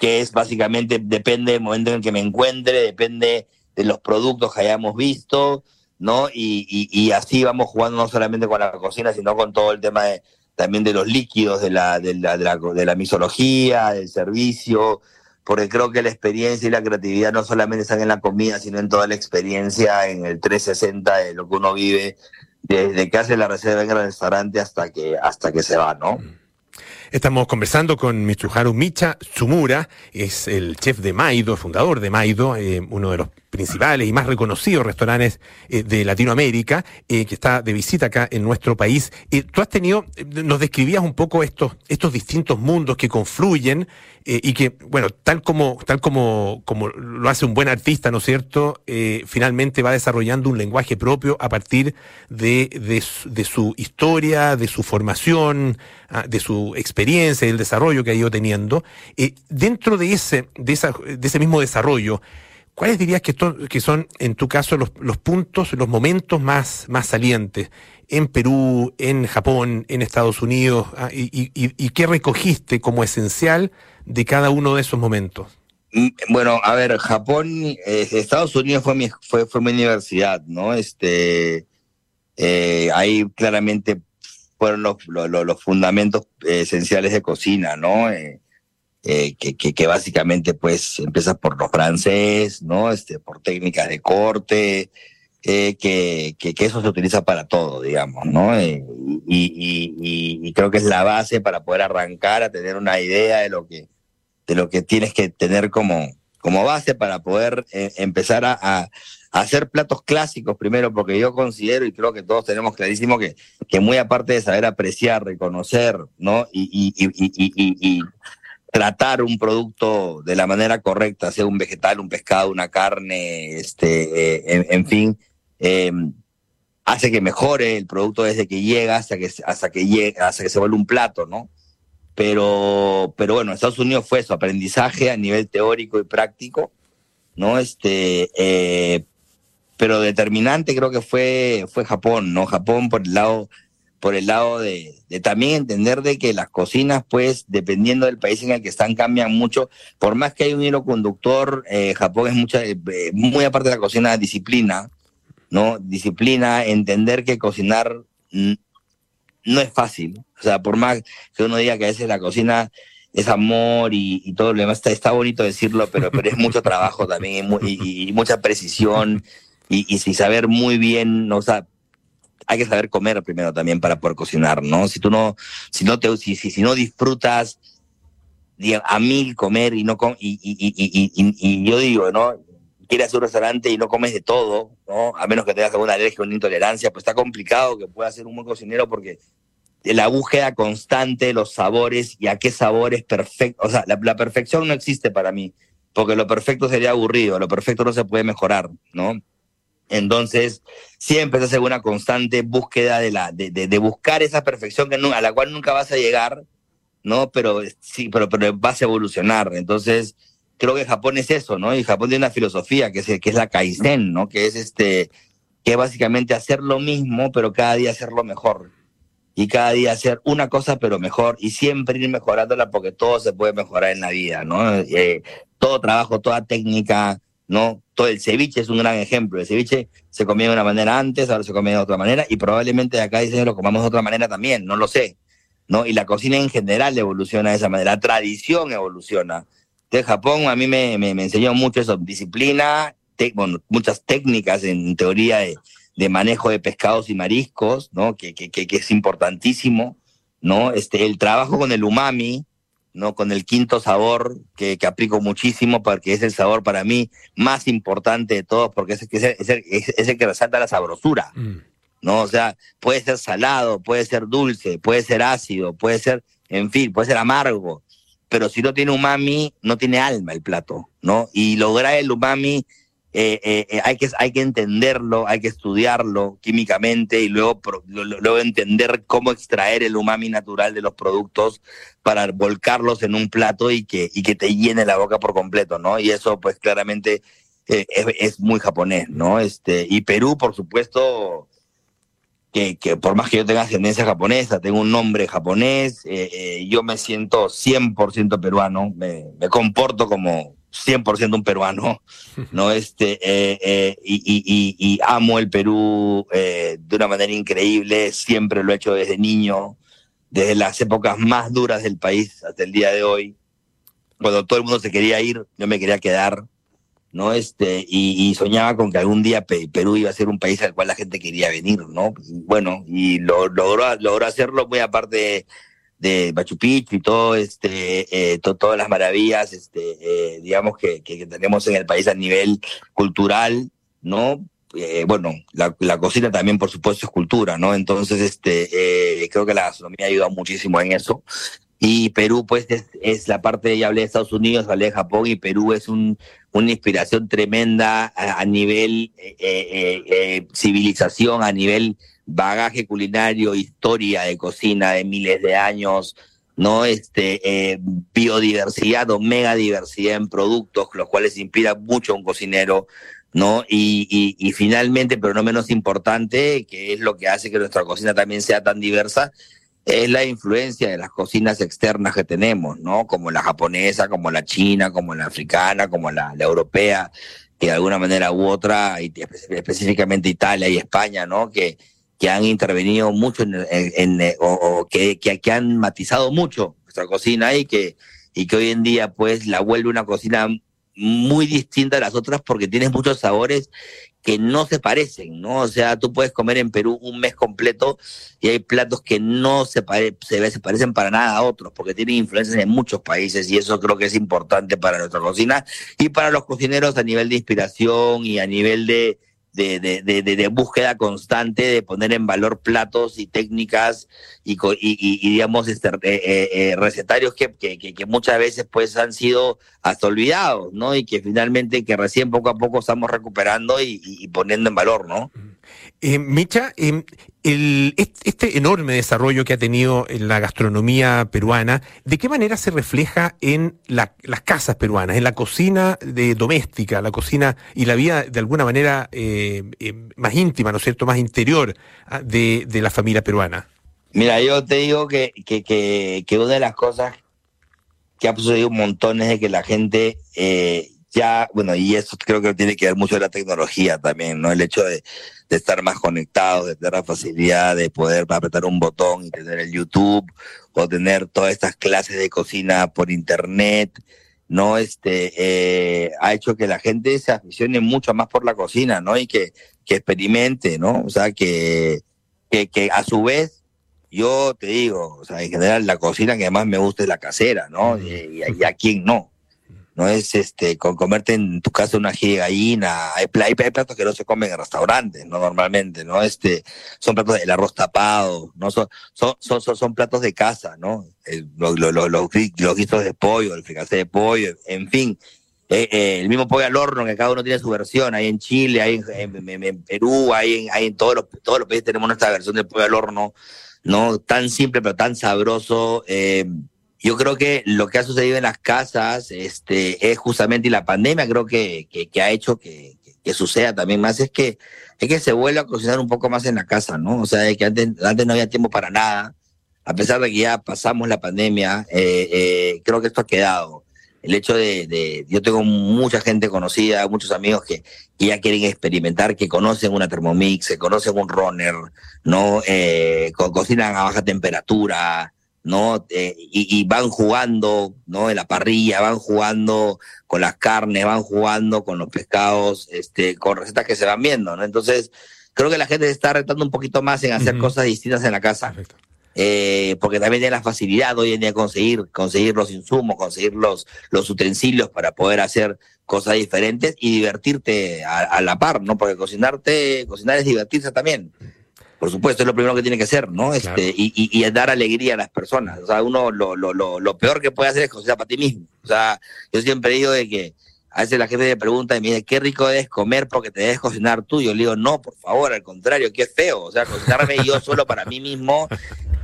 Que es básicamente, depende del momento en el que me encuentre, depende de los productos que hayamos visto, ¿no? Y, y, y así vamos jugando no solamente con la cocina, sino con todo el tema de, también de los líquidos, de la, de la, de la, de la misología, del servicio, porque creo que la experiencia y la creatividad no solamente están en la comida, sino en toda la experiencia, en el 360 de lo que uno vive, desde que hace la reserva en el restaurante hasta que, hasta que se va, ¿no? Estamos conversando con Mitsuharu Micha Tsumura, es el chef de Maido, fundador de Maido, eh, uno de los principales y más reconocidos restaurantes eh, de Latinoamérica, eh, que está de visita acá en nuestro país. Eh, tú has tenido, nos describías un poco estos, estos distintos mundos que confluyen y que, bueno, tal como, tal como, como lo hace un buen artista, ¿no es cierto? Finalmente va desarrollando un lenguaje propio a partir de, de, su, de su historia, de su formación, ah, de su experiencia y el desarrollo que ha ido teniendo. Dentro de ese, de, esa, de ese mismo desarrollo, ¿Cuáles dirías que, son, en tu caso, los, puntos, los momentos más, más salientes en Perú, en Japón, en Estados Unidos? ah, y, qué recogiste como esencial de cada uno de esos momentos? Mm, Bueno, a ver, Japón, eh, Estados Unidos fue mi, fue, fue mi universidad, ¿no? Este, eh, ahí claramente fueron los, los, fundamentos esenciales de cocina, ¿no? Eh, eh, que, que, que básicamente pues empiezas por lo francés, ¿no? Este, por técnicas de corte, eh, que, que, que eso se utiliza para todo, digamos, ¿no? Eh, y, y, y, y creo que es la base para poder arrancar a tener una idea de lo que, de lo que tienes que tener como, como base para poder eh, empezar a, a, hacer platos clásicos primero, porque yo considero y creo que todos tenemos clarísimo que, que muy aparte de saber apreciar, reconocer, ¿no? Y, y tratar un producto de la manera correcta, sea un vegetal, un pescado, una carne, este, eh, en, fin, eh, hace que mejore el producto desde que llega hasta que, hasta que llega, hasta que se vuelve un plato, ¿no? Pero, pero bueno, Estados Unidos fue eso, aprendizaje a nivel teórico y práctico, ¿no? Este, eh, pero determinante creo que fue, fue Japón, ¿no? Japón por el lado, por el lado de, también entender de que las cocinas, pues, dependiendo del país en el que están, cambian mucho. Por más que hay un hilo conductor, eh, Japón es mucha, eh, muy aparte de la cocina, disciplina, ¿no? Disciplina, entender que cocinar no es fácil. O sea, por más que uno diga que a veces la cocina es amor y, todo lo demás, está, está bonito decirlo, pero, pero es mucho trabajo también y, y- y mucha precisión y, y, y saber muy bien, ¿no? o sea, hay que saber comer primero también para poder cocinar, ¿no? Si tú no, si no te, si, si, si no disfrutas a mil comer y no com y, y, y, y, y, yo digo, ¿no? Quieres un restaurante y no comes de todo, ¿no? A menos que tengas alguna alergia o una intolerancia, pues está complicado que puedas ser un buen cocinero porque la búsqueda constante los sabores y a qué sabor es perfecto. O sea, la perfección no existe para mí, porque lo perfecto sería aburrido, lo perfecto no se puede mejorar, ¿no? Entonces, siempre se hace una constante búsqueda de, la, de, de, de buscar esa perfección que a la cual nunca vas a llegar, ¿no? Pero sí, pero, pero vas a evolucionar. Entonces, creo que Japón es eso, ¿no? Y Japón tiene una filosofía que es, que es la Kaizen, ¿no? Que es este, que es básicamente hacer lo mismo, pero cada día hacerlo mejor. Y cada día hacer una cosa, pero mejor. Y siempre ir mejorándola porque todo se puede mejorar en la vida, ¿no? Eh, todo trabajo, toda técnica, ¿no? todo el ceviche es un gran ejemplo. El ceviche se comía de una manera antes, ahora se come de otra manera, y probablemente de acá dicen lo comamos de otra manera también, no lo sé. ¿no? Y la cocina en general evoluciona de esa manera, la tradición evoluciona. De Japón a mí me, me, enseñó mucho eso, disciplina, bueno, muchas técnicas en teoría de, de, manejo de pescados y mariscos, ¿no? Que, que, que, es importantísimo, ¿no? Este, el trabajo con el umami, ¿no? Con el quinto sabor que, que aplico muchísimo porque es el sabor para mí más importante de todos porque es el, es el, es el que resalta la sabrosura. Mm. ¿no? O sea, puede ser salado, puede ser dulce, puede ser ácido, puede ser, en fin, puede ser amargo, pero si no tiene umami, no tiene alma el plato, ¿no? Y lograr el umami eh, eh, eh, hay, que, hay que entenderlo, hay que estudiarlo químicamente y luego, luego entender cómo extraer el umami natural de los productos para volcarlos en un plato y que, y que te llene la boca por completo, ¿no? Y eso pues claramente es, muy japonés, ¿no? Este, y Perú, por supuesto, que, por más que yo tenga ascendencia japonesa, tengo un nombre japonés, yo me siento 100% peruano, me, comporto como 100% un peruano, ¿no? Este, eh, y, amo el Perú de una manera increíble, siempre lo he hecho desde niño, desde las épocas más duras del país hasta el día de hoy. Cuando todo el mundo se quería ir, yo me quería quedar. ¿no? Este, y, soñaba con que algún día Perú iba a ser un país al cual la gente quería venir, ¿no? bueno, y lo, logró, logró hacerlo muy aparte de, Machu Picchu y todo, este, eh, todas las maravillas, este, eh, digamos, que, que, tenemos en el país a nivel cultural, ¿no? Eh, bueno, la, cocina también, por supuesto, es cultura, ¿no? Entonces, este, creo que la gastronomía ha ayudado muchísimo en eso. Y Perú, pues, es, la parte, ya hablé de Estados Unidos, hablé de Japón, y Perú es un, una inspiración tremenda a, nivel eh, eh, civilización, a nivel bagaje culinario, historia de cocina de miles de años, ¿no? Este, biodiversidad o mega diversidad en productos, los cuales inspira mucho a un cocinero, ¿no? Y finalmente, pero no menos importante, que es lo que hace que nuestra cocina también sea tan diversa, es la influencia de las cocinas externas que tenemos, ¿no? Como la japonesa, como la china, como la africana, como la, europea, que de alguna manera u otra, y específicamente Italia y España, ¿no? Que, que han intervenido mucho en, en, o, que, que, han matizado mucho nuestra cocina y que, y que hoy en día pues la vuelve una cocina muy distinta a las otras porque tienes muchos sabores que no se parecen, ¿no? O sea, tú puedes comer en Perú un mes completo y hay platos que no se, se, se parecen para nada a otros, porque tienen influencias en muchos países y eso creo que es importante para nuestra cocina y para los cocineros a nivel de inspiración y a nivel de, de, de, de, de, búsqueda constante de poner en valor platos y técnicas y, y, y digamos, este, eh, eh, eh, recetarios que, que, que, muchas veces pues han sido hasta olvidados, ¿no? Y que finalmente que recién poco a poco estamos recuperando y, y poniendo en valor, ¿no? Eh, Micha, eh, este enorme desarrollo que ha tenido en la gastronomía peruana, ¿de qué manera se refleja en las casas peruanas, en la cocina de, doméstica, la cocina y la vida de alguna manera eh, más íntima, ¿no es cierto?, más interior ah, de, de, la familia peruana. Mira, yo te digo que, que, que, que, una de las cosas que ha sucedido un montón es de que la gente ya, bueno, y eso creo que tiene que ver mucho de la tecnología también, ¿no? El hecho de, de estar más conectados, de tener la facilidad de poder apretar un botón y tener el YouTube o tener todas estas clases de cocina por internet, ¿no? Este, eh, ha hecho que la gente se aficione mucho más por la cocina, ¿no? Y que, que experimente, ¿no? O sea, que, que, que a su vez yo te digo, o sea, en general la cocina que más me gusta es la casera, ¿no? Y, y, a quién no no es este con comerte en tu casa una gallina, hay, hay, platos que no se comen en restaurantes, no normalmente, ¿no? Este, son platos del arroz tapado, no son, son, son, son, platos de casa, ¿no? los, los, los, guisos de pollo, el fricase de pollo, en fin. Eh, eh, el mismo pollo al horno, que cada uno tiene su versión, hay en Chile, hay en, Perú, hay en, en todos los, todos los países tenemos nuestra versión de pollo al horno, ¿no? Tan simple pero tan sabroso, eh, yo creo que lo que ha sucedido en las casas este, es justamente, y la pandemia creo que, que, ha hecho que, que, suceda también más, es que, es que se vuelve a cocinar un poco más en la casa, ¿no? O sea, de que antes, antes no había tiempo para nada, a pesar de que ya pasamos la pandemia, eh, eh, creo que esto ha quedado. el hecho de, de, yo tengo mucha gente conocida, muchos amigos que, que, ya quieren experimentar, que conocen una Thermomix, que conocen un runner, ¿no? Eh, co cocinan a baja temperatura, ¿no? Eh, y, y, van jugando, ¿no? En la parrilla, van jugando con las carnes, van jugando con los pescados, este, con recetas que se van viendo, ¿no? Entonces, creo que la gente se está retando un poquito más en hacer uh -huh. cosas distintas en la casa. Perfecto eh, porque también tiene la facilidad hoy en día de conseguir, conseguir los insumos, conseguir los, los utensilios para poder hacer cosas diferentes y divertirte a, a, la par, ¿no? Porque cocinarte, cocinar es divertirse también. Por supuesto, es lo primero que tiene que ser, ¿no? Claro. Este, y, y, y, dar alegría a las personas. O sea, uno lo, lo, lo, lo peor que puede hacer es cocinar para ti mismo. O sea, yo siempre digo de que a veces la gente me pregunta y me dice, qué rico es comer porque te debes cocinar tú. Yo le digo, no, por favor, al contrario, qué feo. O sea, cocinarme yo solo para mí mismo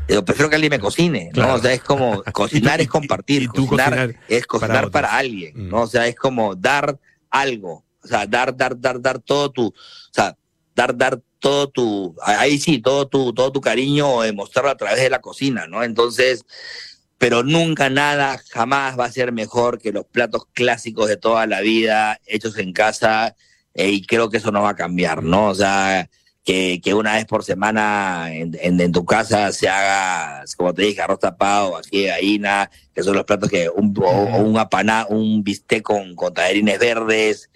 yo prefiero que alguien me cocine, ¿no? O sea, es como cocinar es compartir, cocinar, cocinar, es cocinar para, para alguien, ¿no? O sea, es como dar algo, o sea, dar, dar, dar, dar todo tu, o sea, dar, dar todo tu, ahí sí, todo tu, todo tu cariño, demostrarlo a través de la cocina, ¿no? Entonces, pero nunca nada, jamás va a ser mejor que los platos clásicos de toda la vida, hechos en casa, eh, y creo que eso no va a cambiar, ¿no? O sea, que, que, una vez por semana en, en, en, tu casa se haga, como te dije, arroz tapado, aquí de gallina, que son los platos que, un, o, o un apaná, un bistec con, con verdes,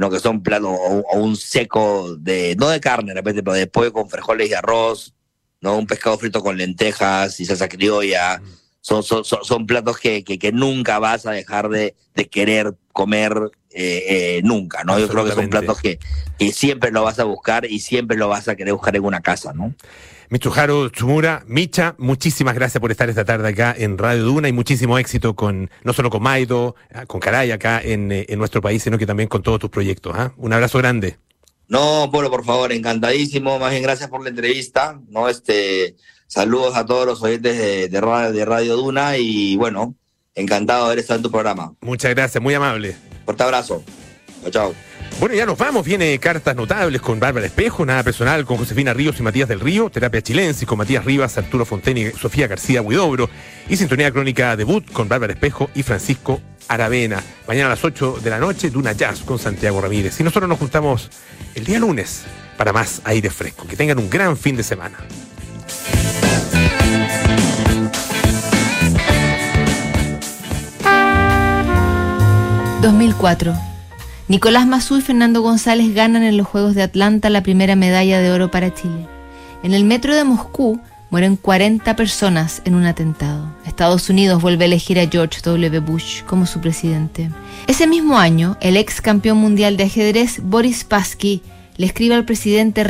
no que son platos, o, o, un seco de, no de carne de repente, pero de pollo con frijoles y arroz, no un pescado frito con lentejas y salsa criolla. Son, son, son, son platos que, que, que, nunca vas a dejar de, de querer comer eh, eh, nunca, ¿no? Yo creo que son platos que, que, siempre lo vas a buscar y siempre lo vas a querer buscar en una casa, ¿no? Michuharu Chumura, Micha, muchísimas gracias por estar esta tarde acá en Radio Duna y muchísimo éxito con, no solo con Maido, con Caray acá en, en nuestro país, sino que también con todos tus proyectos. ¿eh? Un abrazo grande. No, Polo, por favor, encantadísimo, más bien gracias por la entrevista, ¿no? Este, saludos a todos los oyentes de, de, Radio, de Radio Duna y bueno, encantado de haber estado en tu programa. Muchas gracias, muy amable. Fuerte abrazo. Chao, chao. Bueno, ya nos vamos. Viene cartas notables con Bárbara Espejo, nada personal con Josefina Ríos y Matías del Río, terapia chilensis con Matías Rivas, Arturo Fonteni y Sofía García Huidobro, y sintonía crónica debut con Bárbara Espejo y Francisco Aravena. Mañana a las 8 de la noche, Duna Jazz con Santiago Ramírez. Y nosotros nos juntamos el día lunes para más aire fresco. Que tengan un gran fin de semana. 2004. Nicolás Mazú y Fernando González ganan en los Juegos de Atlanta la primera medalla de oro para Chile. En el metro de Moscú mueren 40 personas en un atentado. Estados Unidos vuelve a elegir a George W. Bush como su presidente. Ese mismo año, el ex campeón mundial de ajedrez Boris Spassky le escribe al presidente